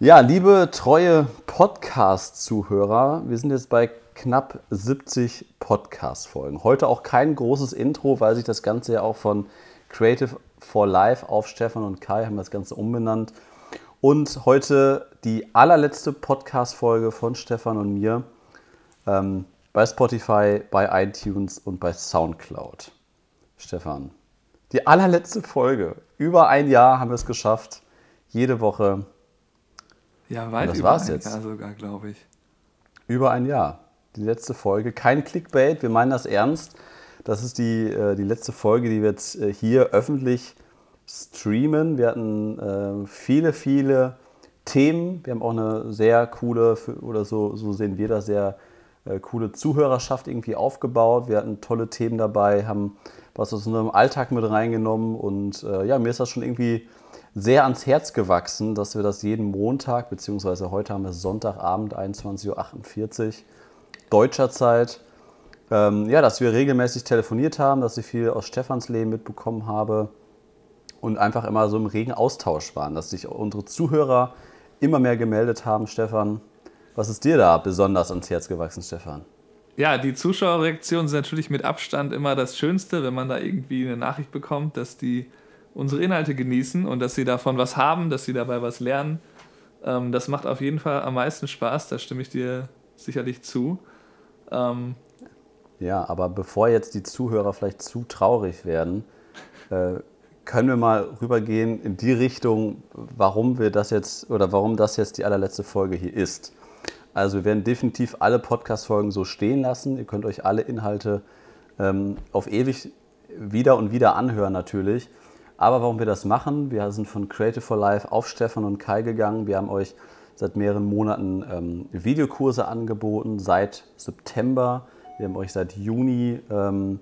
Ja, liebe treue Podcast-Zuhörer, wir sind jetzt bei knapp 70 Podcast-Folgen. Heute auch kein großes Intro, weil sich das Ganze ja auch von Creative for Life auf Stefan und Kai haben das Ganze umbenannt. Und heute die allerletzte Podcast-Folge von Stefan und mir ähm, bei Spotify, bei iTunes und bei Soundcloud. Stefan, die allerletzte Folge. Über ein Jahr haben wir es geschafft. Jede Woche ja, weit das über war's ein jetzt. Jahr sogar, glaube ich. Über ein Jahr. Die letzte Folge. Kein Clickbait, wir meinen das ernst. Das ist die, äh, die letzte Folge, die wir jetzt äh, hier öffentlich streamen. Wir hatten äh, viele, viele Themen. Wir haben auch eine sehr coole, oder so, so sehen wir das, sehr äh, coole Zuhörerschaft irgendwie aufgebaut. Wir hatten tolle Themen dabei, haben was aus unserem Alltag mit reingenommen. Und äh, ja, mir ist das schon irgendwie sehr ans Herz gewachsen, dass wir das jeden Montag, beziehungsweise heute haben wir Sonntagabend, 21.48 Uhr deutscher Zeit, ähm, ja, dass wir regelmäßig telefoniert haben, dass ich viel aus Stefans Leben mitbekommen habe und einfach immer so im regen Austausch waren, dass sich unsere Zuhörer immer mehr gemeldet haben. Stefan, was ist dir da besonders ans Herz gewachsen, Stefan? Ja, die Zuschauerreaktionen sind natürlich mit Abstand immer das Schönste, wenn man da irgendwie eine Nachricht bekommt, dass die unsere Inhalte genießen und dass sie davon was haben, dass sie dabei was lernen. Ähm, das macht auf jeden Fall am meisten Spaß, da stimme ich dir sicherlich zu. Ähm, ja, aber bevor jetzt die Zuhörer vielleicht zu traurig werden, äh, können wir mal rübergehen in die Richtung, warum wir das jetzt oder warum das jetzt die allerletzte Folge hier ist. Also wir werden definitiv alle Podcast-Folgen so stehen lassen. Ihr könnt euch alle Inhalte ähm, auf ewig wieder und wieder anhören natürlich. Aber warum wir das machen, wir sind von Creative for Life auf Stefan und Kai gegangen. Wir haben euch seit mehreren Monaten ähm, Videokurse angeboten, seit September. Wir haben euch seit Juni ähm,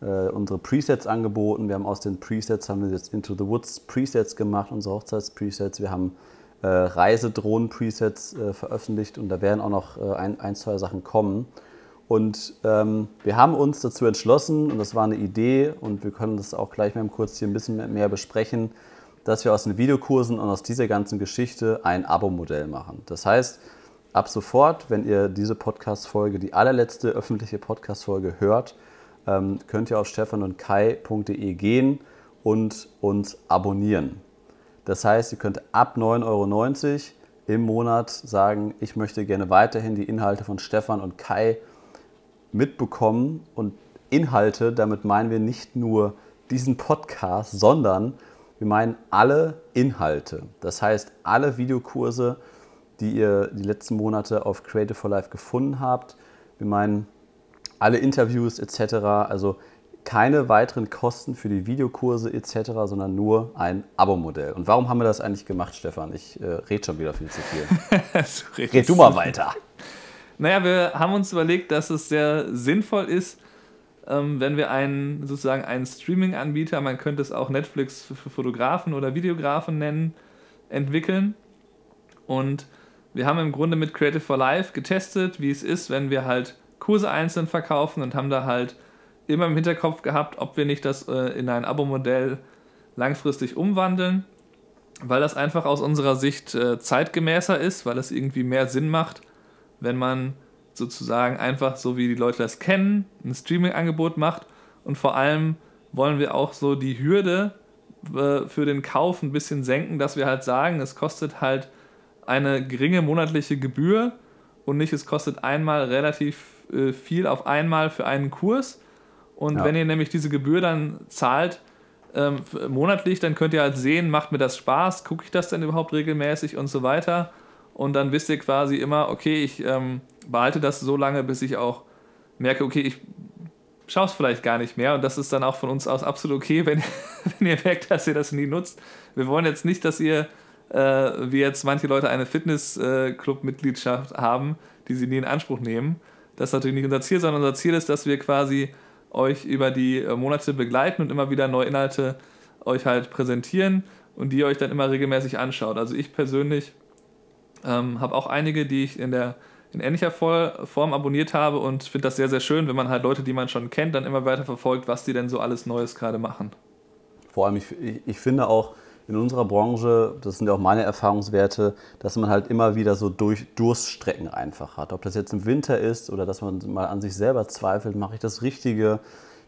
äh, unsere Presets angeboten. Wir haben aus den Presets haben wir jetzt Into the Woods Presets gemacht, unsere Hochzeitspresets. Wir haben äh, Reisedrohnen-Presets äh, veröffentlicht und da werden auch noch äh, ein, ein, zwei Sachen kommen. Und ähm, wir haben uns dazu entschlossen, und das war eine Idee, und wir können das auch gleich mal kurz hier ein bisschen mehr besprechen, dass wir aus den Videokursen und aus dieser ganzen Geschichte ein Abo-Modell machen. Das heißt, ab sofort, wenn ihr diese Podcast-Folge, die allerletzte öffentliche Podcast-Folge hört, ähm, könnt ihr auf stefanundkai.de gehen und uns abonnieren. Das heißt, ihr könnt ab 9,90 Euro im Monat sagen, ich möchte gerne weiterhin die Inhalte von Stefan und Kai mitbekommen und Inhalte, damit meinen wir nicht nur diesen Podcast, sondern wir meinen alle Inhalte. Das heißt, alle Videokurse, die ihr die letzten Monate auf Creative for Life gefunden habt. Wir meinen alle Interviews etc. Also keine weiteren Kosten für die Videokurse etc., sondern nur ein Abo-Modell. Und warum haben wir das eigentlich gemacht, Stefan? Ich äh, rede schon wieder viel zu viel. red du mal weiter. Naja, wir haben uns überlegt, dass es sehr sinnvoll ist, ähm, wenn wir einen sozusagen einen Streaming-Anbieter, man könnte es auch Netflix für Fotografen oder Videografen nennen, entwickeln. Und wir haben im Grunde mit Creative for Life getestet, wie es ist, wenn wir halt Kurse einzeln verkaufen und haben da halt immer im Hinterkopf gehabt, ob wir nicht das äh, in ein Abo-Modell langfristig umwandeln, weil das einfach aus unserer Sicht äh, zeitgemäßer ist, weil es irgendwie mehr Sinn macht, wenn man sozusagen einfach so wie die Leute das kennen, ein Streaming-Angebot macht und vor allem wollen wir auch so die Hürde äh, für den Kauf ein bisschen senken, dass wir halt sagen, es kostet halt eine geringe monatliche Gebühr und nicht es kostet einmal relativ äh, viel auf einmal für einen Kurs. Und ja. wenn ihr nämlich diese Gebühr dann zahlt ähm, monatlich, dann könnt ihr halt sehen, macht mir das Spaß, gucke ich das denn überhaupt regelmäßig und so weiter. Und dann wisst ihr quasi immer, okay, ich ähm, behalte das so lange, bis ich auch merke, okay, ich schaue es vielleicht gar nicht mehr. Und das ist dann auch von uns aus absolut okay, wenn, wenn ihr merkt, dass ihr das nie nutzt. Wir wollen jetzt nicht, dass ihr, äh, wie jetzt manche Leute, eine Fitnessclub-Mitgliedschaft haben, die sie nie in Anspruch nehmen. Das ist natürlich nicht unser Ziel, sondern unser Ziel ist, dass wir quasi euch über die äh, Monate begleiten und immer wieder neue Inhalte euch halt präsentieren und die ihr euch dann immer regelmäßig anschaut. Also ich persönlich ähm, habe auch einige, die ich in der in ähnlicher Form abonniert habe und finde das sehr, sehr schön, wenn man halt Leute, die man schon kennt, dann immer weiter verfolgt, was die denn so alles Neues gerade machen. Vor allem, ich, ich, ich finde auch, in unserer Branche, das sind ja auch meine Erfahrungswerte, dass man halt immer wieder so durch Durststrecken einfach hat. Ob das jetzt im Winter ist oder dass man mal an sich selber zweifelt, mache ich das Richtige,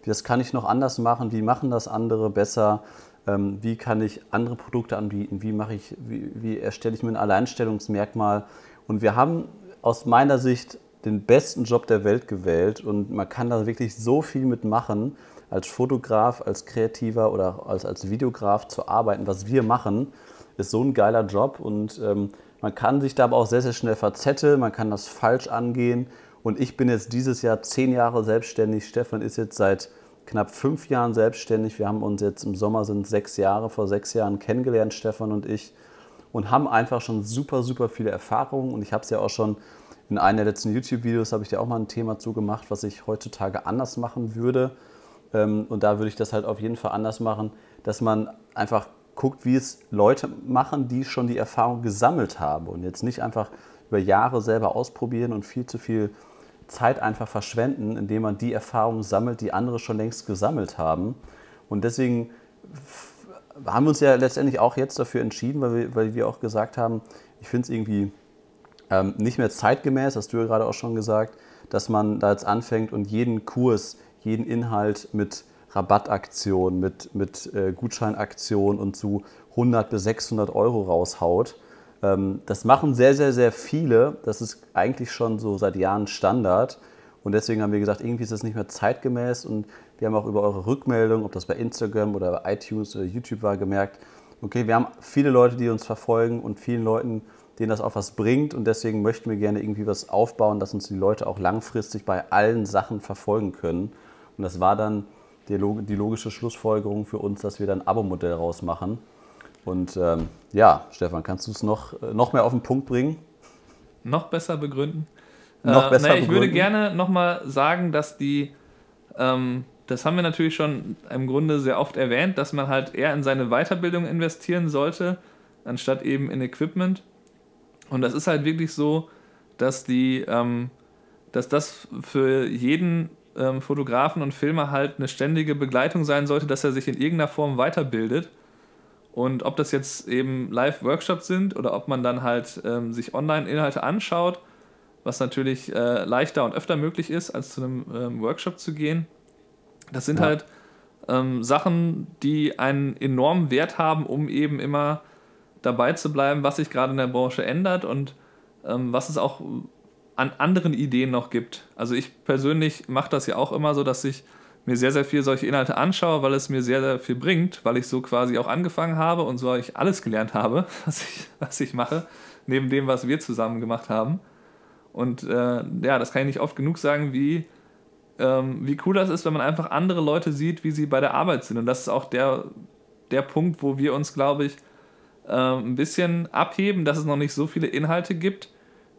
das kann ich noch anders machen, wie machen das andere besser, ähm, wie kann ich andere Produkte anbieten, wie, mache ich, wie, wie erstelle ich mir ein Alleinstellungsmerkmal. Und wir haben aus meiner Sicht den besten Job der Welt gewählt und man kann da wirklich so viel mitmachen als Fotograf, als Kreativer oder als, als Videograf zu arbeiten. Was wir machen, ist so ein geiler Job und ähm, man kann sich da aber auch sehr, sehr schnell verzetteln, man kann das falsch angehen. Und ich bin jetzt dieses Jahr zehn Jahre selbstständig. Stefan ist jetzt seit knapp fünf Jahren selbstständig. Wir haben uns jetzt im Sommer sind sechs Jahre, vor sechs Jahren kennengelernt, Stefan und ich, und haben einfach schon super, super viele Erfahrungen. Und ich habe es ja auch schon in einem der letzten YouTube-Videos, habe ich dir auch mal ein Thema zugemacht, was ich heutzutage anders machen würde. Ähm, und da würde ich das halt auf jeden Fall anders machen, dass man einfach guckt, wie es Leute machen, die schon die Erfahrung gesammelt haben und jetzt nicht einfach über Jahre selber ausprobieren und viel zu viel Zeit einfach verschwenden, indem man die Erfahrungen sammelt, die andere schon längst gesammelt haben. Und deswegen haben wir uns ja letztendlich auch jetzt dafür entschieden, weil wir, weil wir auch gesagt haben, ich finde es irgendwie ähm, nicht mehr zeitgemäß, hast du ja gerade auch schon gesagt, dass man da jetzt anfängt und jeden Kurs, jeden Inhalt mit Rabattaktionen, mit, mit äh, Gutscheinaktionen und zu 100 bis 600 Euro raushaut. Ähm, das machen sehr, sehr, sehr viele. Das ist eigentlich schon so seit Jahren Standard. Und deswegen haben wir gesagt, irgendwie ist das nicht mehr zeitgemäß. Und wir haben auch über eure Rückmeldung, ob das bei Instagram oder bei iTunes oder YouTube war, gemerkt, okay, wir haben viele Leute, die uns verfolgen und vielen Leuten, denen das auch was bringt. Und deswegen möchten wir gerne irgendwie was aufbauen, dass uns die Leute auch langfristig bei allen Sachen verfolgen können. Und das war dann die, logische Schlussfolgerung für uns, dass wir dann ein Abo-Modell rausmachen. Und ähm, ja, Stefan, kannst du es noch, äh, noch mehr auf den Punkt bringen? Noch besser begründen? Noch äh, besser naja, ich begründen? würde gerne nochmal sagen, dass die, ähm, das haben wir natürlich schon im Grunde sehr oft erwähnt, dass man halt eher in seine Weiterbildung investieren sollte, anstatt eben in Equipment. Und das ist halt wirklich so, dass die, ähm, dass das für jeden ähm, Fotografen und Filmer halt eine ständige Begleitung sein sollte, dass er sich in irgendeiner Form weiterbildet. Und ob das jetzt eben Live-Workshops sind oder ob man dann halt ähm, sich Online-Inhalte anschaut, was natürlich äh, leichter und öfter möglich ist, als zu einem ähm, Workshop zu gehen. Das sind ja. halt ähm, Sachen, die einen enormen Wert haben, um eben immer dabei zu bleiben, was sich gerade in der Branche ändert und ähm, was es auch an anderen Ideen noch gibt. Also ich persönlich mache das ja auch immer so, dass ich mir sehr, sehr viel solche Inhalte anschaue, weil es mir sehr, sehr viel bringt, weil ich so quasi auch angefangen habe und so ich alles gelernt habe, was ich, was ich mache, neben dem, was wir zusammen gemacht haben. Und äh, ja, das kann ich nicht oft genug sagen, wie, ähm, wie cool das ist, wenn man einfach andere Leute sieht, wie sie bei der Arbeit sind. Und das ist auch der, der Punkt, wo wir uns, glaube ich, äh, ein bisschen abheben, dass es noch nicht so viele Inhalte gibt,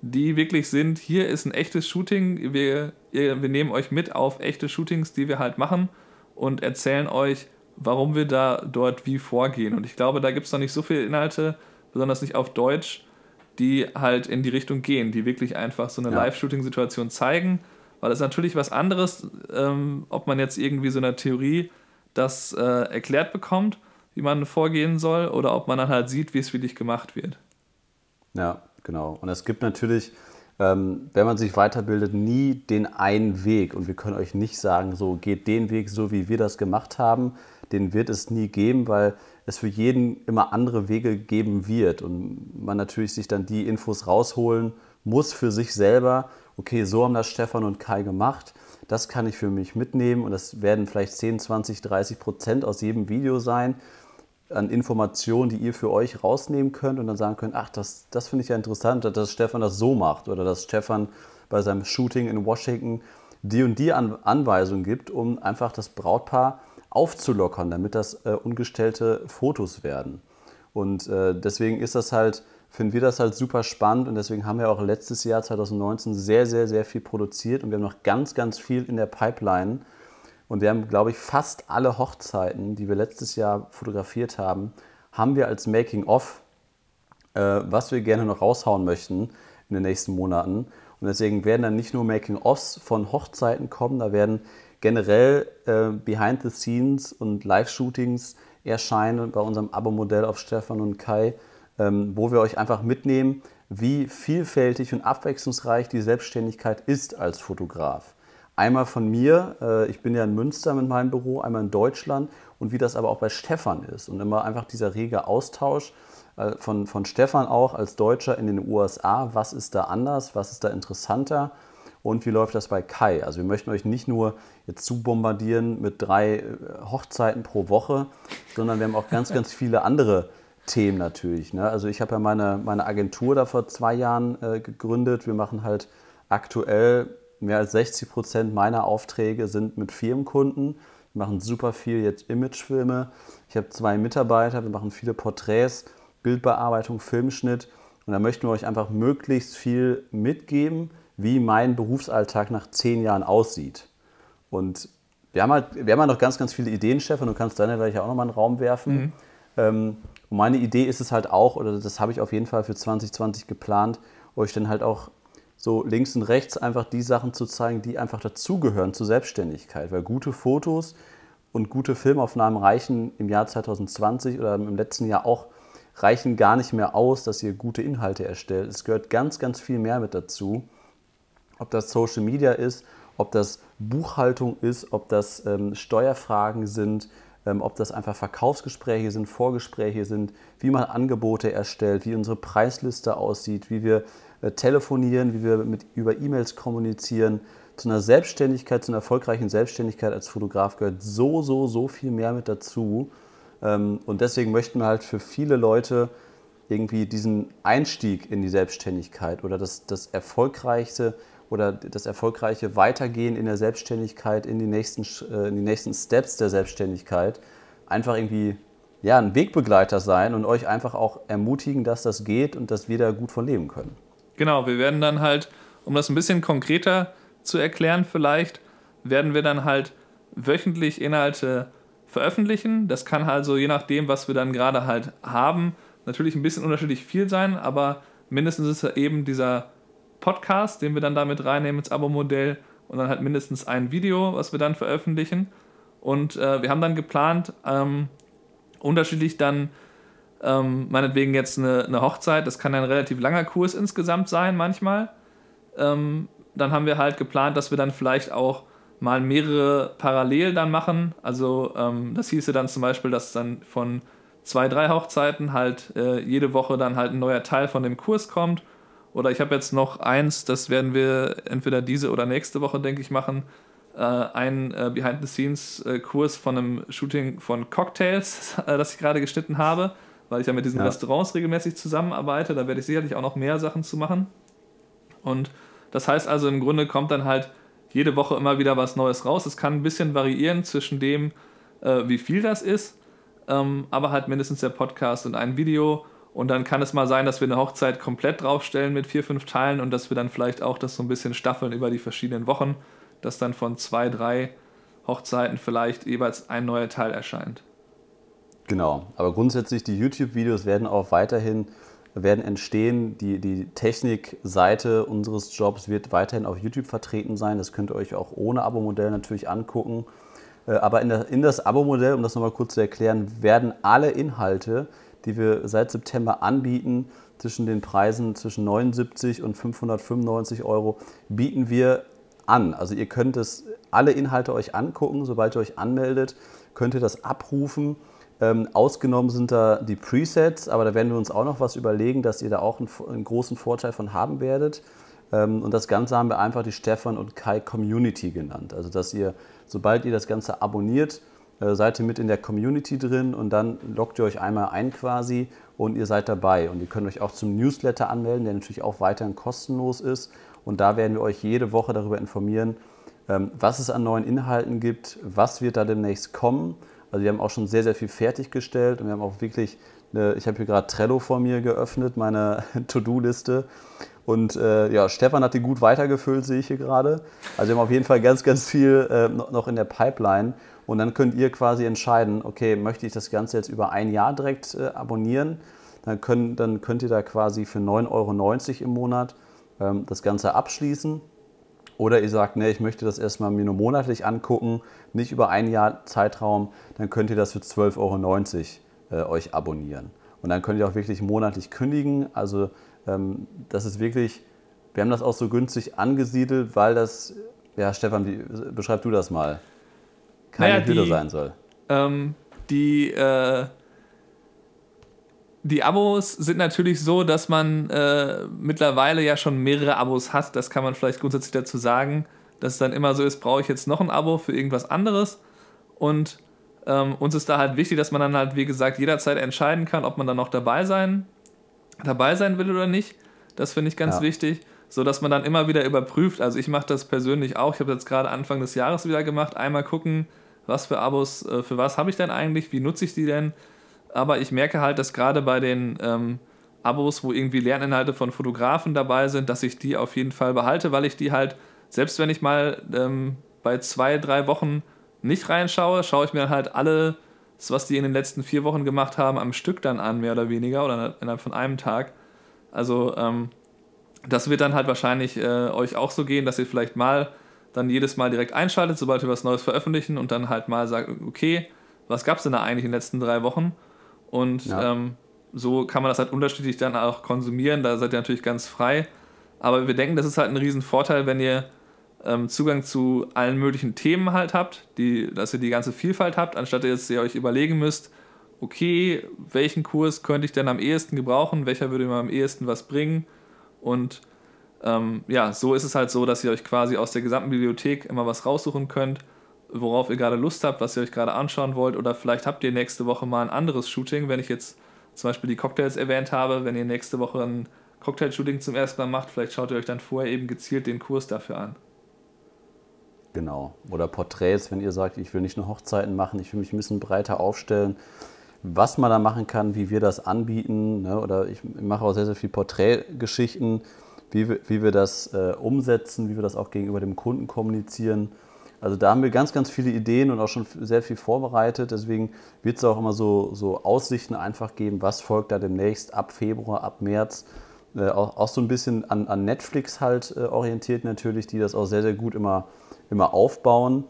die wirklich sind, hier ist ein echtes Shooting, wir, wir nehmen euch mit auf echte Shootings, die wir halt machen und erzählen euch, warum wir da dort wie vorgehen. Und ich glaube, da gibt es noch nicht so viele Inhalte, besonders nicht auf Deutsch, die halt in die Richtung gehen, die wirklich einfach so eine ja. Live-Shooting-Situation zeigen, weil es natürlich was anderes, ähm, ob man jetzt irgendwie so eine Theorie das äh, erklärt bekommt, wie man vorgehen soll, oder ob man dann halt sieht, wie es wirklich gemacht wird. Ja, genau. Und es gibt natürlich, ähm, wenn man sich weiterbildet, nie den einen Weg. Und wir können euch nicht sagen, so geht den Weg so, wie wir das gemacht haben. Den wird es nie geben, weil es für jeden immer andere Wege geben wird. Und man natürlich sich dann die Infos rausholen muss für sich selber. Okay, so haben das Stefan und Kai gemacht. Das kann ich für mich mitnehmen und das werden vielleicht 10, 20, 30 Prozent aus jedem Video sein an Informationen, die ihr für euch rausnehmen könnt und dann sagen könnt, ach, das, das finde ich ja interessant, dass Stefan das so macht oder dass Stefan bei seinem Shooting in Washington die und die An Anweisung gibt, um einfach das Brautpaar aufzulockern, damit das äh, ungestellte Fotos werden. Und äh, deswegen ist das halt, finden wir das halt super spannend und deswegen haben wir auch letztes Jahr 2019 sehr, sehr, sehr viel produziert und wir haben noch ganz, ganz viel in der Pipeline und wir haben, glaube ich, fast alle Hochzeiten, die wir letztes Jahr fotografiert haben, haben wir als Making-of, äh, was wir gerne noch raushauen möchten in den nächsten Monaten. Und deswegen werden dann nicht nur Making-ofs von Hochzeiten kommen, da werden generell äh, Behind the Scenes und Live-Shootings erscheinen bei unserem Abo-Modell auf Stefan und Kai, ähm, wo wir euch einfach mitnehmen, wie vielfältig und abwechslungsreich die Selbstständigkeit ist als Fotograf. Einmal von mir, äh, ich bin ja in Münster mit meinem Büro, einmal in Deutschland und wie das aber auch bei Stefan ist. Und immer einfach dieser rege Austausch äh, von, von Stefan auch als Deutscher in den USA. Was ist da anders? Was ist da interessanter? Und wie läuft das bei Kai? Also wir möchten euch nicht nur jetzt zu bombardieren mit drei äh, Hochzeiten pro Woche, sondern wir haben auch ganz, ganz viele andere Themen natürlich. Ne? Also ich habe ja meine, meine Agentur da vor zwei Jahren äh, gegründet. Wir machen halt aktuell mehr als 60 Prozent meiner Aufträge sind mit Firmenkunden. Wir machen super viel jetzt Imagefilme. Ich habe zwei Mitarbeiter, wir machen viele Porträts, Bildbearbeitung, Filmschnitt. Und da möchten wir euch einfach möglichst viel mitgeben, wie mein Berufsalltag nach zehn Jahren aussieht. Und wir haben halt, wir haben halt noch ganz, ganz viele Ideen, Stefan. Du kannst deine gleich auch nochmal in den Raum werfen. Mhm. Ähm, und meine Idee ist es halt auch, oder das habe ich auf jeden Fall für 2020 geplant, euch dann halt auch so links und rechts einfach die Sachen zu zeigen, die einfach dazugehören zur Selbstständigkeit. Weil gute Fotos und gute Filmaufnahmen reichen im Jahr 2020 oder im letzten Jahr auch, reichen gar nicht mehr aus, dass ihr gute Inhalte erstellt. Es gehört ganz, ganz viel mehr mit dazu. Ob das Social Media ist, ob das Buchhaltung ist, ob das ähm, Steuerfragen sind, ähm, ob das einfach Verkaufsgespräche sind, Vorgespräche sind, wie man Angebote erstellt, wie unsere Preisliste aussieht, wie wir telefonieren, wie wir mit, über E-Mails kommunizieren. Zu einer Selbstständigkeit, zu einer erfolgreichen Selbstständigkeit als Fotograf gehört so, so, so viel mehr mit dazu. Ähm, und deswegen möchten wir halt für viele Leute irgendwie diesen Einstieg in die Selbstständigkeit oder das, das erfolgreichste oder das erfolgreiche Weitergehen in der Selbstständigkeit, in die nächsten, äh, in die nächsten Steps der Selbstständigkeit einfach irgendwie ja, ein Wegbegleiter sein und euch einfach auch ermutigen, dass das geht und dass wir da gut von leben können. Genau, wir werden dann halt, um das ein bisschen konkreter zu erklären vielleicht, werden wir dann halt wöchentlich Inhalte veröffentlichen. Das kann also je nachdem, was wir dann gerade halt haben, natürlich ein bisschen unterschiedlich viel sein, aber mindestens ist eben dieser Podcast, den wir dann damit reinnehmen ins Abo-Modell und dann halt mindestens ein Video, was wir dann veröffentlichen. Und äh, wir haben dann geplant, ähm, unterschiedlich dann ähm, meinetwegen jetzt eine, eine, Hochzeit, das kann ein relativ langer Kurs insgesamt sein manchmal. Ähm, dann haben wir halt geplant, dass wir dann vielleicht auch mal mehrere parallel dann machen. Also ähm, das hieße dann zum Beispiel, dass dann von zwei, drei Hochzeiten halt äh, jede Woche dann halt ein neuer Teil von dem Kurs kommt. Oder ich habe jetzt noch eins, das werden wir entweder diese oder nächste Woche, denke ich, machen. Äh, ein äh, Behind-the-Scenes-Kurs von einem Shooting von Cocktails, äh, das ich gerade geschnitten habe weil ich ja mit diesen ja. Restaurants regelmäßig zusammenarbeite. Da werde ich sicherlich auch noch mehr Sachen zu machen. Und das heißt also, im Grunde kommt dann halt jede Woche immer wieder was Neues raus. Es kann ein bisschen variieren zwischen dem, äh, wie viel das ist, ähm, aber halt mindestens der Podcast und ein Video. Und dann kann es mal sein, dass wir eine Hochzeit komplett draufstellen mit vier, fünf Teilen und dass wir dann vielleicht auch das so ein bisschen staffeln über die verschiedenen Wochen, dass dann von zwei, drei Hochzeiten vielleicht jeweils ein neuer Teil erscheint. Genau, aber grundsätzlich die YouTube-Videos werden auch weiterhin werden entstehen. Die, die Technikseite unseres Jobs wird weiterhin auf YouTube vertreten sein. Das könnt ihr euch auch ohne Abo-Modell natürlich angucken. Äh, aber in, der, in das Abo-Modell, um das nochmal kurz zu erklären, werden alle Inhalte, die wir seit September anbieten, zwischen den Preisen zwischen 79 und 595 Euro, bieten wir an. Also ihr könnt es alle Inhalte euch angucken, sobald ihr euch anmeldet, könnt ihr das abrufen ähm, ausgenommen sind da die Presets, aber da werden wir uns auch noch was überlegen, dass ihr da auch einen, einen großen Vorteil von haben werdet. Ähm, und das Ganze haben wir einfach die Stefan und Kai Community genannt. Also dass ihr, sobald ihr das Ganze abonniert, äh, seid ihr mit in der Community drin und dann loggt ihr euch einmal ein quasi und ihr seid dabei. Und ihr könnt euch auch zum Newsletter anmelden, der natürlich auch weiterhin kostenlos ist. Und da werden wir euch jede Woche darüber informieren, ähm, was es an neuen Inhalten gibt, was wird da demnächst kommen also wir haben auch schon sehr, sehr viel fertiggestellt und wir haben auch wirklich, eine, ich habe hier gerade Trello vor mir geöffnet, meine To-Do-Liste. Und äh, ja, Stefan hat die gut weitergefüllt, sehe ich hier gerade. Also wir haben auf jeden Fall ganz, ganz viel äh, noch in der Pipeline. Und dann könnt ihr quasi entscheiden, okay, möchte ich das Ganze jetzt über ein Jahr direkt äh, abonnieren? Dann, können, dann könnt ihr da quasi für 9,90 Euro im Monat ähm, das Ganze abschließen. Oder ihr sagt, nee, ich möchte das erstmal mir nur monatlich angucken, nicht über ein Jahr Zeitraum, dann könnt ihr das für 12,90 Euro äh, euch abonnieren. Und dann könnt ihr auch wirklich monatlich kündigen. Also ähm, das ist wirklich, wir haben das auch so günstig angesiedelt, weil das, ja Stefan, wie, beschreib du das mal, keine naja, Hürde sein soll. Ähm, die, äh, die Abos sind natürlich so, dass man äh, mittlerweile ja schon mehrere Abos hat. Das kann man vielleicht grundsätzlich dazu sagen, dass es dann immer so ist, brauche ich jetzt noch ein Abo für irgendwas anderes. Und ähm, uns ist da halt wichtig, dass man dann halt, wie gesagt, jederzeit entscheiden kann, ob man dann noch dabei sein, dabei sein will oder nicht. Das finde ich ganz ja. wichtig, so dass man dann immer wieder überprüft. Also ich mache das persönlich auch. Ich habe jetzt gerade Anfang des Jahres wieder gemacht. Einmal gucken, was für Abos, äh, für was habe ich denn eigentlich, wie nutze ich die denn? Aber ich merke halt, dass gerade bei den ähm, Abos, wo irgendwie Lerninhalte von Fotografen dabei sind, dass ich die auf jeden Fall behalte, weil ich die halt, selbst wenn ich mal ähm, bei zwei, drei Wochen nicht reinschaue, schaue ich mir halt alles, was die in den letzten vier Wochen gemacht haben, am Stück dann an, mehr oder weniger, oder innerhalb von einem Tag. Also ähm, das wird dann halt wahrscheinlich äh, euch auch so gehen, dass ihr vielleicht mal dann jedes Mal direkt einschaltet, sobald wir was Neues veröffentlichen und dann halt mal sagt, okay, was gab es denn da eigentlich in den letzten drei Wochen? Und ja. ähm, so kann man das halt unterschiedlich dann auch konsumieren. Da seid ihr natürlich ganz frei. Aber wir denken, das ist halt ein Riesenvorteil, wenn ihr ähm, Zugang zu allen möglichen Themen halt habt, die, dass ihr die ganze Vielfalt habt, anstatt dass ihr euch überlegen müsst, okay, welchen Kurs könnte ich denn am ehesten gebrauchen, welcher würde mir am ehesten was bringen. Und ähm, ja, so ist es halt so, dass ihr euch quasi aus der gesamten Bibliothek immer was raussuchen könnt worauf ihr gerade Lust habt, was ihr euch gerade anschauen wollt. Oder vielleicht habt ihr nächste Woche mal ein anderes Shooting, wenn ich jetzt zum Beispiel die Cocktails erwähnt habe. Wenn ihr nächste Woche ein Cocktail-Shooting zum ersten Mal macht, vielleicht schaut ihr euch dann vorher eben gezielt den Kurs dafür an. Genau. Oder Porträts, wenn ihr sagt, ich will nicht nur Hochzeiten machen, ich will mich ein bisschen breiter aufstellen. Was man da machen kann, wie wir das anbieten. Ne? Oder ich mache auch sehr, sehr viel Porträtgeschichten, wie wir, wie wir das äh, umsetzen, wie wir das auch gegenüber dem Kunden kommunizieren. Also da haben wir ganz, ganz viele Ideen und auch schon sehr viel vorbereitet. Deswegen wird es auch immer so, so Aussichten einfach geben, was folgt da demnächst ab Februar, ab März. Äh, auch, auch, so ein bisschen an, an Netflix halt äh, orientiert natürlich, die das auch sehr, sehr gut immer, immer aufbauen.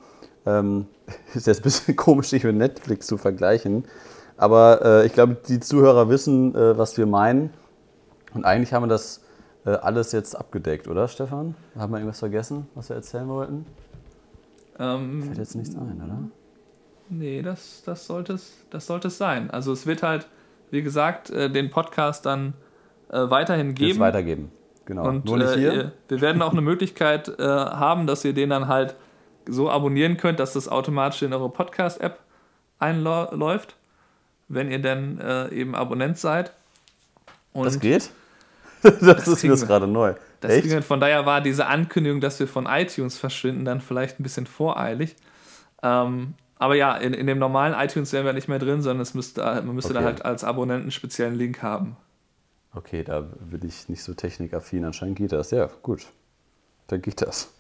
Ähm, ist jetzt ein bisschen komisch, sich mit Netflix zu vergleichen. Aber äh, ich glaube, die Zuhörer wissen, äh, was wir meinen. Und eigentlich haben wir das äh, alles jetzt abgedeckt, oder Stefan? Haben wir irgendwas vergessen, was wir erzählen wollten? Ähm, Fällt jetzt nichts ein, oder? Nee, das, das, sollte es, das sollte es sein. Also es wird halt, wie gesagt, äh, den Podcast dann äh, weiterhin geben. Jetzt weitergeben, genau. Und Nur nicht äh, hier. wir werden auch eine Möglichkeit äh, haben, dass ihr den dann halt so abonnieren könnt, dass das automatisch in eure Podcast-App einläuft, wenn ihr denn äh, eben Abonnent seid. Und das geht? Das, das ist mir gerade neu. Deswegen, von daher war diese Ankündigung, dass wir von iTunes verschwinden, dann vielleicht ein bisschen voreilig. Ähm, aber ja, in, in dem normalen iTunes wären wir nicht mehr drin, sondern es müsste, man müsste okay. da halt als Abonnenten einen speziellen Link haben. Okay, da bin ich nicht so technikaffin. Anscheinend geht das. Ja, gut. Dann geht das.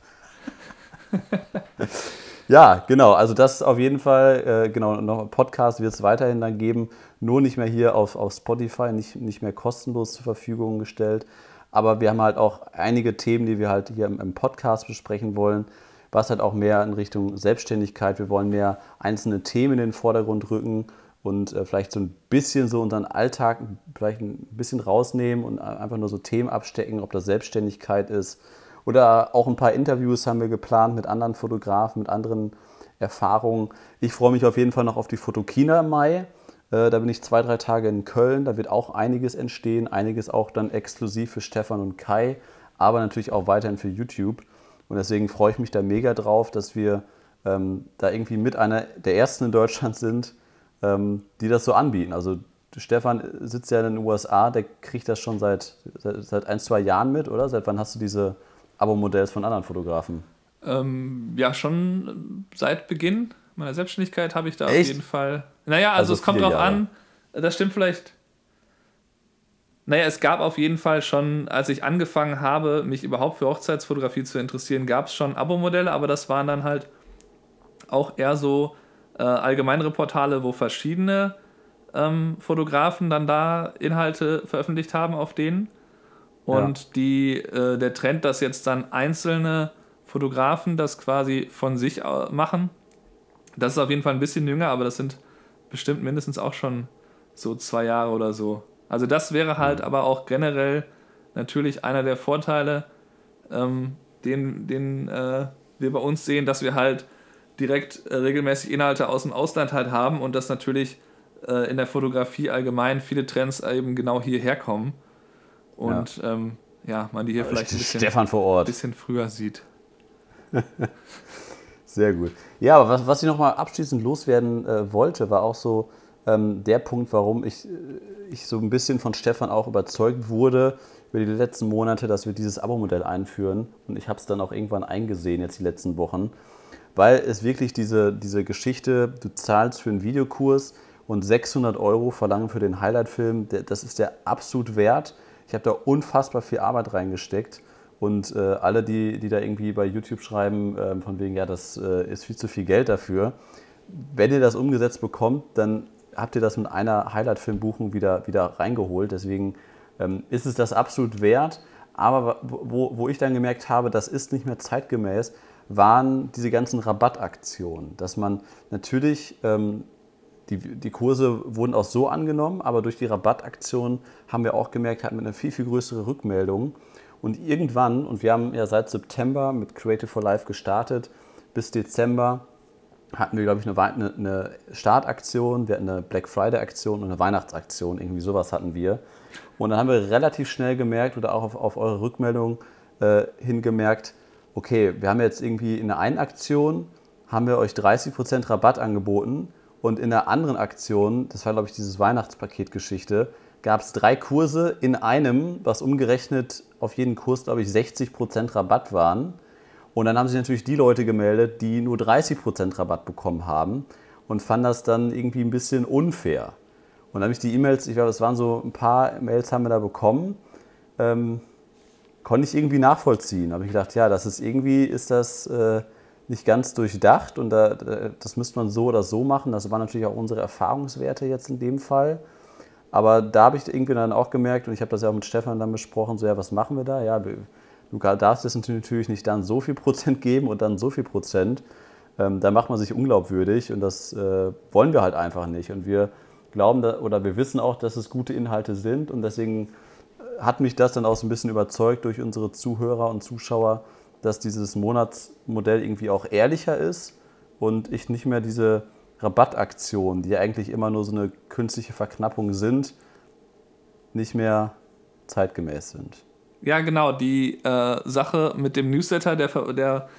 ja, genau. Also das auf jeden Fall, äh, genau, noch Podcast wird es weiterhin dann geben. Nur nicht mehr hier auf, auf Spotify, nicht, nicht mehr kostenlos zur Verfügung gestellt. Aber wir haben halt auch einige Themen, die wir halt hier im, Podcast besprechen wollen, was halt auch mehr in Richtung Selbstständigkeit. Wir wollen mehr einzelne Themen in den Vordergrund rücken und äh, vielleicht so ein bisschen so unseren Alltag vielleicht ein bisschen rausnehmen und einfach nur so Themen abstecken, ob das Selbstständigkeit ist. Oder auch ein paar Interviews haben wir geplant mit anderen Fotografen, mit anderen Erfahrungen. Ich freue mich auf jeden Fall noch auf die Fotokina im Mai. Äh, da bin ich zwei, drei Tage in Köln. Da wird auch einiges entstehen. Einiges auch dann exklusiv für Stefan und Kai, aber natürlich auch weiterhin für YouTube. Und deswegen freue ich mich da mega drauf, dass wir ähm, da irgendwie mit einer der ersten in Deutschland sind, ähm, die das so anbieten. Also Stefan sitzt ja in den USA, der kriegt das schon seit, seit, seit ein, zwei Jahren mit, oder? Seit wann hast du diese Abo-Modells von anderen Fotografen? Ähm, ja, schon seit Beginn meiner Selbstständigkeit habe ich da Echt? auf jeden Fall. Naja, also, also es kommt drauf Jahre. an, das stimmt vielleicht. Naja, es gab auf jeden Fall schon, als ich angefangen habe, mich überhaupt für Hochzeitsfotografie zu interessieren, gab es schon Abo-Modelle, aber das waren dann halt auch eher so äh, allgemeinere Portale, wo verschiedene ähm, Fotografen dann da Inhalte veröffentlicht haben auf denen. Und ja. die, äh, der Trend, dass jetzt dann einzelne Fotografen das quasi von sich machen. Das ist auf jeden Fall ein bisschen jünger, aber das sind bestimmt mindestens auch schon so zwei Jahre oder so. Also das wäre halt aber auch generell natürlich einer der Vorteile, ähm, den, den äh, wir bei uns sehen, dass wir halt direkt äh, regelmäßig Inhalte aus dem Ausland halt haben und dass natürlich äh, in der Fotografie allgemein viele Trends eben genau hierher kommen. Und ja, ähm, ja man die hier vielleicht ein bisschen, Stefan vor Ort. bisschen früher sieht. Sehr gut. Ja, aber was, was ich nochmal abschließend loswerden äh, wollte, war auch so ähm, der Punkt, warum ich, äh, ich so ein bisschen von Stefan auch überzeugt wurde über die letzten Monate, dass wir dieses Abo-Modell einführen. Und ich habe es dann auch irgendwann eingesehen, jetzt die letzten Wochen, weil es wirklich diese, diese Geschichte, du zahlst für einen Videokurs und 600 Euro verlangen für den Highlight-Film, das ist der absolut wert. Ich habe da unfassbar viel Arbeit reingesteckt. Und äh, alle, die, die da irgendwie bei YouTube schreiben, äh, von wegen, ja, das äh, ist viel zu viel Geld dafür, wenn ihr das umgesetzt bekommt, dann habt ihr das mit einer Highlight-Filmbuchung wieder, wieder reingeholt. Deswegen ähm, ist es das absolut wert. Aber wo, wo ich dann gemerkt habe, das ist nicht mehr zeitgemäß, waren diese ganzen Rabattaktionen. Dass man natürlich, ähm, die, die Kurse wurden auch so angenommen, aber durch die Rabattaktion haben wir auch gemerkt, hatten wir eine viel, viel größere Rückmeldung. Und irgendwann, und wir haben ja seit September mit Creative for Life gestartet, bis Dezember hatten wir, glaube ich, eine, eine Startaktion, wir hatten eine Black Friday-Aktion und eine Weihnachtsaktion, irgendwie sowas hatten wir. Und dann haben wir relativ schnell gemerkt oder auch auf, auf eure Rückmeldung äh, hingemerkt, okay, wir haben jetzt irgendwie in der einen Aktion, haben wir euch 30% Rabatt angeboten und in der anderen Aktion, das war glaube ich dieses Weihnachtspaketgeschichte, gab es drei Kurse in einem, was umgerechnet auf jeden Kurs, glaube ich, 60% Rabatt waren. Und dann haben sich natürlich die Leute gemeldet, die nur 30% Rabatt bekommen haben und fanden das dann irgendwie ein bisschen unfair. Und dann habe ich die E-Mails, ich glaube, es waren so ein paar Mails haben wir da bekommen, ähm, konnte ich irgendwie nachvollziehen. Da habe ich gedacht, ja, das ist irgendwie, ist das äh, nicht ganz durchdacht und da, das müsste man so oder so machen. Das waren natürlich auch unsere Erfahrungswerte jetzt in dem Fall. Aber da habe ich irgendwie dann auch gemerkt, und ich habe das ja auch mit Stefan dann besprochen, so ja, was machen wir da? Ja, du darfst es natürlich nicht dann so viel Prozent geben und dann so viel Prozent. Ähm, da macht man sich unglaubwürdig und das äh, wollen wir halt einfach nicht. Und wir glauben da, oder wir wissen auch, dass es gute Inhalte sind und deswegen hat mich das dann auch so ein bisschen überzeugt durch unsere Zuhörer und Zuschauer, dass dieses Monatsmodell irgendwie auch ehrlicher ist und ich nicht mehr diese Rabattaktionen, die eigentlich immer nur so eine künstliche Verknappung sind, nicht mehr zeitgemäß sind. Ja, genau. Die äh, Sache mit dem Newsletter, der, der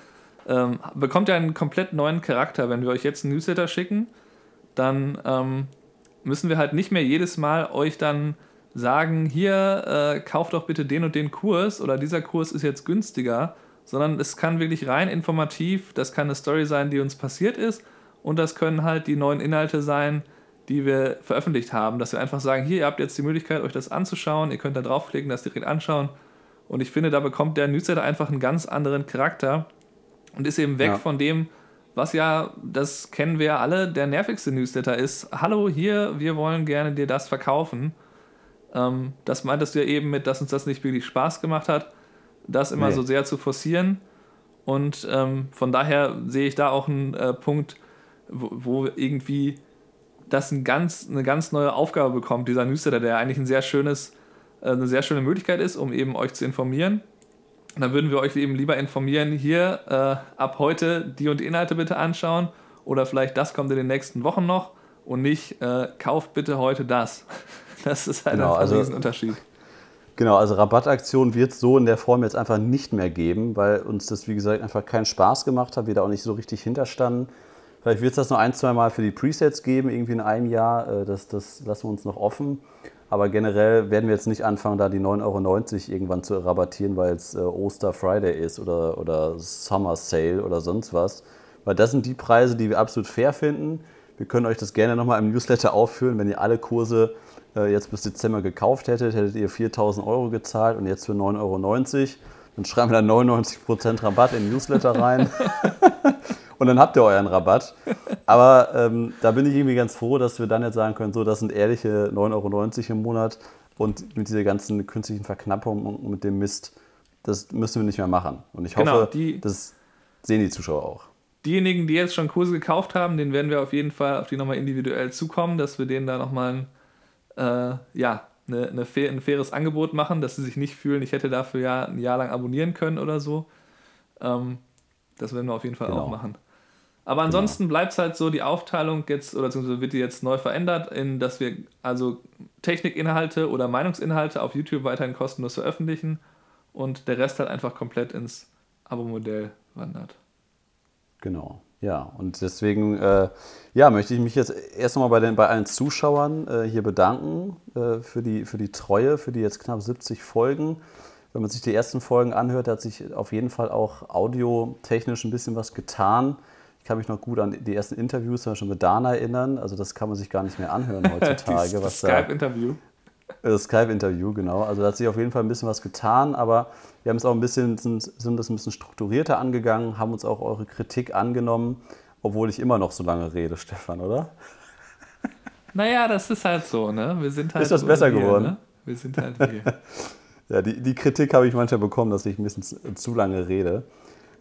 ähm, bekommt ja einen komplett neuen Charakter. Wenn wir euch jetzt einen Newsletter schicken, dann ähm, müssen wir halt nicht mehr jedes Mal euch dann sagen, hier, äh, kauft doch bitte den und den Kurs oder dieser Kurs ist jetzt günstiger, sondern es kann wirklich rein informativ, das kann eine Story sein, die uns passiert ist und das können halt die neuen Inhalte sein, die wir veröffentlicht haben, dass wir einfach sagen, hier, ihr habt jetzt die Möglichkeit, euch das anzuschauen, ihr könnt da draufklicken, das direkt anschauen. Und ich finde, da bekommt der Newsletter einfach einen ganz anderen Charakter und ist eben weg ja. von dem, was ja, das kennen wir ja alle, der nervigste Newsletter ist. Hallo, hier, wir wollen gerne dir das verkaufen. Ähm, das meintest du ja eben mit, dass uns das nicht wirklich Spaß gemacht hat, das immer nee. so sehr zu forcieren. Und ähm, von daher sehe ich da auch einen äh, Punkt, wo, wo irgendwie das ein ganz, eine ganz neue Aufgabe bekommt, dieser Newsletter, der eigentlich ein sehr schönes, äh, eine sehr schöne Möglichkeit ist, um eben euch zu informieren. Und dann würden wir euch eben lieber informieren, hier äh, ab heute die und die Inhalte bitte anschauen oder vielleicht das kommt in den nächsten Wochen noch und nicht äh, kauft bitte heute das. Das ist halt genau, ein also, Riesenunterschied. Genau, also Rabattaktion wird es so in der Form jetzt einfach nicht mehr geben, weil uns das, wie gesagt, einfach keinen Spaß gemacht hat, wir da auch nicht so richtig hinterstanden. Vielleicht wird es das noch ein, zwei Mal für die Presets geben, irgendwie in einem Jahr. Äh, das, das lassen wir uns noch offen. Aber generell werden wir jetzt nicht anfangen, da die 9,90 Euro irgendwann zu rabattieren, weil es äh, Oster Friday ist oder, oder Summer Sale oder sonst was. Weil das sind die Preise, die wir absolut fair finden. Wir können euch das gerne nochmal im Newsletter aufführen. Wenn ihr alle Kurse äh, jetzt bis Dezember gekauft hättet, hättet ihr 4000 Euro gezahlt und jetzt für 9,90 Euro. Dann schreiben wir da 99% Rabatt in den Newsletter rein. und dann habt ihr euren Rabatt. Aber ähm, da bin ich irgendwie ganz froh, dass wir dann jetzt sagen können, so, das sind ehrliche 9,90 Euro im Monat und mit dieser ganzen künstlichen Verknappung und mit dem Mist, das müssen wir nicht mehr machen. Und ich genau, hoffe, die, dass sehen die Zuschauer auch. Diejenigen, die jetzt schon Kurse gekauft haben, denen werden wir auf jeden Fall auf die nochmal individuell zukommen, dass wir denen da nochmal ein, äh, ja, eine, eine fair, ein faires Angebot machen, dass sie sich nicht fühlen, ich hätte dafür ja ein Jahr lang abonnieren können oder so. Ähm, das werden wir auf jeden Fall genau. auch machen. Aber ansonsten genau. bleibt es halt so, die Aufteilung jetzt, oder beziehungsweise wird die jetzt neu verändert, in dass wir also Technikinhalte oder Meinungsinhalte auf YouTube weiterhin kostenlos veröffentlichen und der Rest halt einfach komplett ins Abo-Modell wandert. Genau. Ja, und deswegen äh, ja, möchte ich mich jetzt erst nochmal bei, bei allen Zuschauern äh, hier bedanken äh, für, die, für die Treue, für die jetzt knapp 70 Folgen. Wenn man sich die ersten Folgen anhört, hat sich auf jeden Fall auch audiotechnisch ein bisschen was getan. Ich kann mich noch gut an die ersten Interviews zum Beispiel mit Dana erinnern. Also das kann man sich gar nicht mehr anhören heutzutage. das Skype-Interview. Das Skype-Interview, genau. Also da hat sich auf jeden Fall ein bisschen was getan, aber wir haben es auch ein bisschen, sind, sind das ein bisschen strukturierter angegangen, haben uns auch eure Kritik angenommen, obwohl ich immer noch so lange rede, Stefan, oder? Naja, das ist halt so, ne? Wir sind halt ist das besser wir, geworden? Ne? Wir sind halt hier. ja, die, die Kritik habe ich manchmal bekommen, dass ich ein bisschen zu, zu lange rede.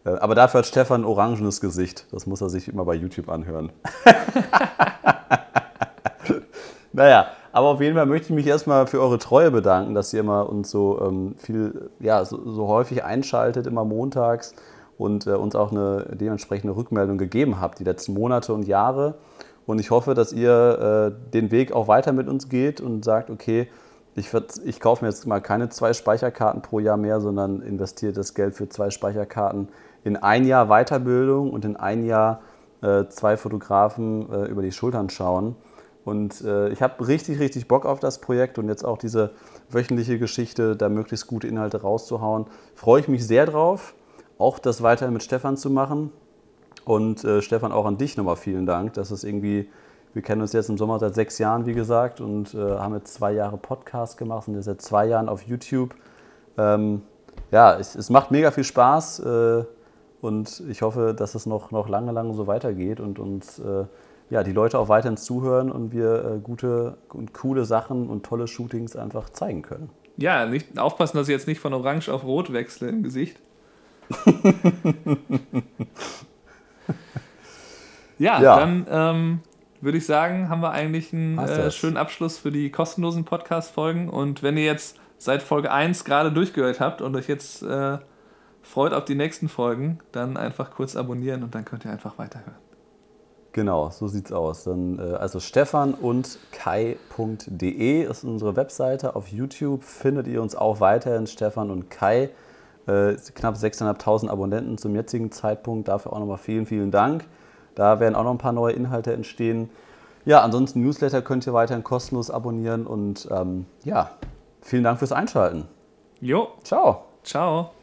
Äh, aber dafür hat Stefan ein orangenes Gesicht. Das muss er sich immer bei YouTube anhören. naja, aber auf jeden Fall möchte ich mich erstmal für eure Treue bedanken, dass ihr immer uns so ähm, viel, ja, so, so, häufig einschaltet, immer montags und äh, uns auch eine dementsprechende Rückmeldung gegeben habt, die letzten Monate und Jahre. Und ich hoffe, dass ihr äh, den Weg auch weiter mit uns geht und sagt, okay, ich, ich kaufe mir jetzt mal keine zwei Speicherkarten pro Jahr mehr, sondern investiere das Geld für zwei Speicherkarten in ein Jahr Weiterbildung und in ein Jahr äh, zwei Fotografen äh, über die Schultern schauen. Und äh, ich habe richtig, richtig Bock auf das Projekt und jetzt auch diese wöchentliche Geschichte, da möglichst gute Inhalte rauszuhauen. Freue ich mich sehr drauf, auch das weiterhin mit Stefan zu machen. Und äh, Stefan, auch an dich nochmal vielen Dank, dass es irgendwie, wir kennen uns jetzt im Sommer seit sechs Jahren, wie gesagt, und äh, haben jetzt zwei Jahre Podcast gemacht und jetzt seit zwei Jahren auf YouTube. Ähm, ja, es, es, macht mega viel Spaß äh, und ich hoffe, dass es noch, noch lange, lange so weitergeht und uns äh, ja, die Leute auch weiterhin zuhören und wir äh, gute und coole Sachen und tolle Shootings einfach zeigen können. Ja, nicht, aufpassen, dass ich jetzt nicht von Orange auf Rot wechsle im Gesicht. ja, ja, dann ähm, würde ich sagen, haben wir eigentlich einen äh, schönen Abschluss für die kostenlosen Podcast-Folgen. Und wenn ihr jetzt seit Folge 1 gerade durchgehört habt und euch jetzt äh, freut auf die nächsten Folgen, dann einfach kurz abonnieren und dann könnt ihr einfach weiterhören. Genau, so sieht's aus. Dann, äh, also Stefan und Kai.de ist unsere Webseite. Auf YouTube findet ihr uns auch weiterhin Stefan und Kai. Äh, knapp 6.500 Abonnenten zum jetzigen Zeitpunkt. Dafür auch nochmal vielen, vielen Dank. Da werden auch noch ein paar neue Inhalte entstehen. Ja, ansonsten Newsletter könnt ihr weiterhin kostenlos abonnieren und ähm, ja, vielen Dank fürs Einschalten. Jo. Ciao. Ciao.